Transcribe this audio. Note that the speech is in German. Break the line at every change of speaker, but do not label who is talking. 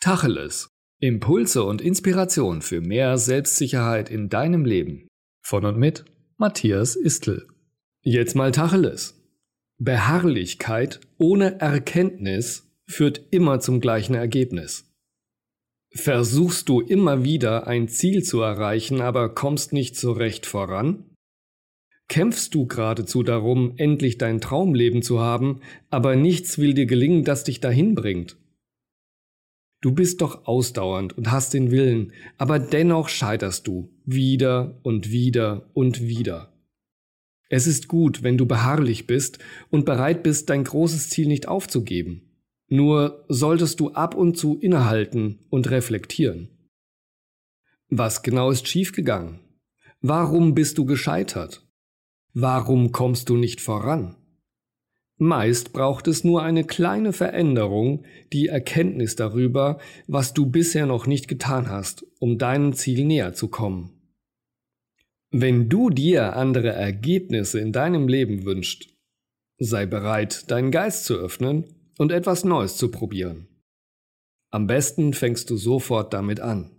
Tacheles. Impulse und Inspiration für mehr Selbstsicherheit in deinem Leben. Von und mit Matthias Istl. Jetzt mal Tacheles. Beharrlichkeit ohne Erkenntnis führt immer zum gleichen Ergebnis. Versuchst du immer wieder ein Ziel zu erreichen, aber kommst nicht so recht voran? Kämpfst du geradezu darum, endlich dein Traumleben zu haben, aber nichts will dir gelingen, das dich dahin bringt? Du bist doch ausdauernd und hast den Willen, aber dennoch scheiterst du wieder und wieder und wieder. Es ist gut, wenn du beharrlich bist und bereit bist, dein großes Ziel nicht aufzugeben. Nur solltest du ab und zu innehalten und reflektieren. Was genau ist schiefgegangen? Warum bist du gescheitert? Warum kommst du nicht voran? Meist braucht es nur eine kleine Veränderung, die Erkenntnis darüber, was du bisher noch nicht getan hast, um deinem Ziel näher zu kommen. Wenn du dir andere Ergebnisse in deinem Leben wünschst, sei bereit, deinen Geist zu öffnen und etwas Neues zu probieren. Am besten fängst du sofort damit an.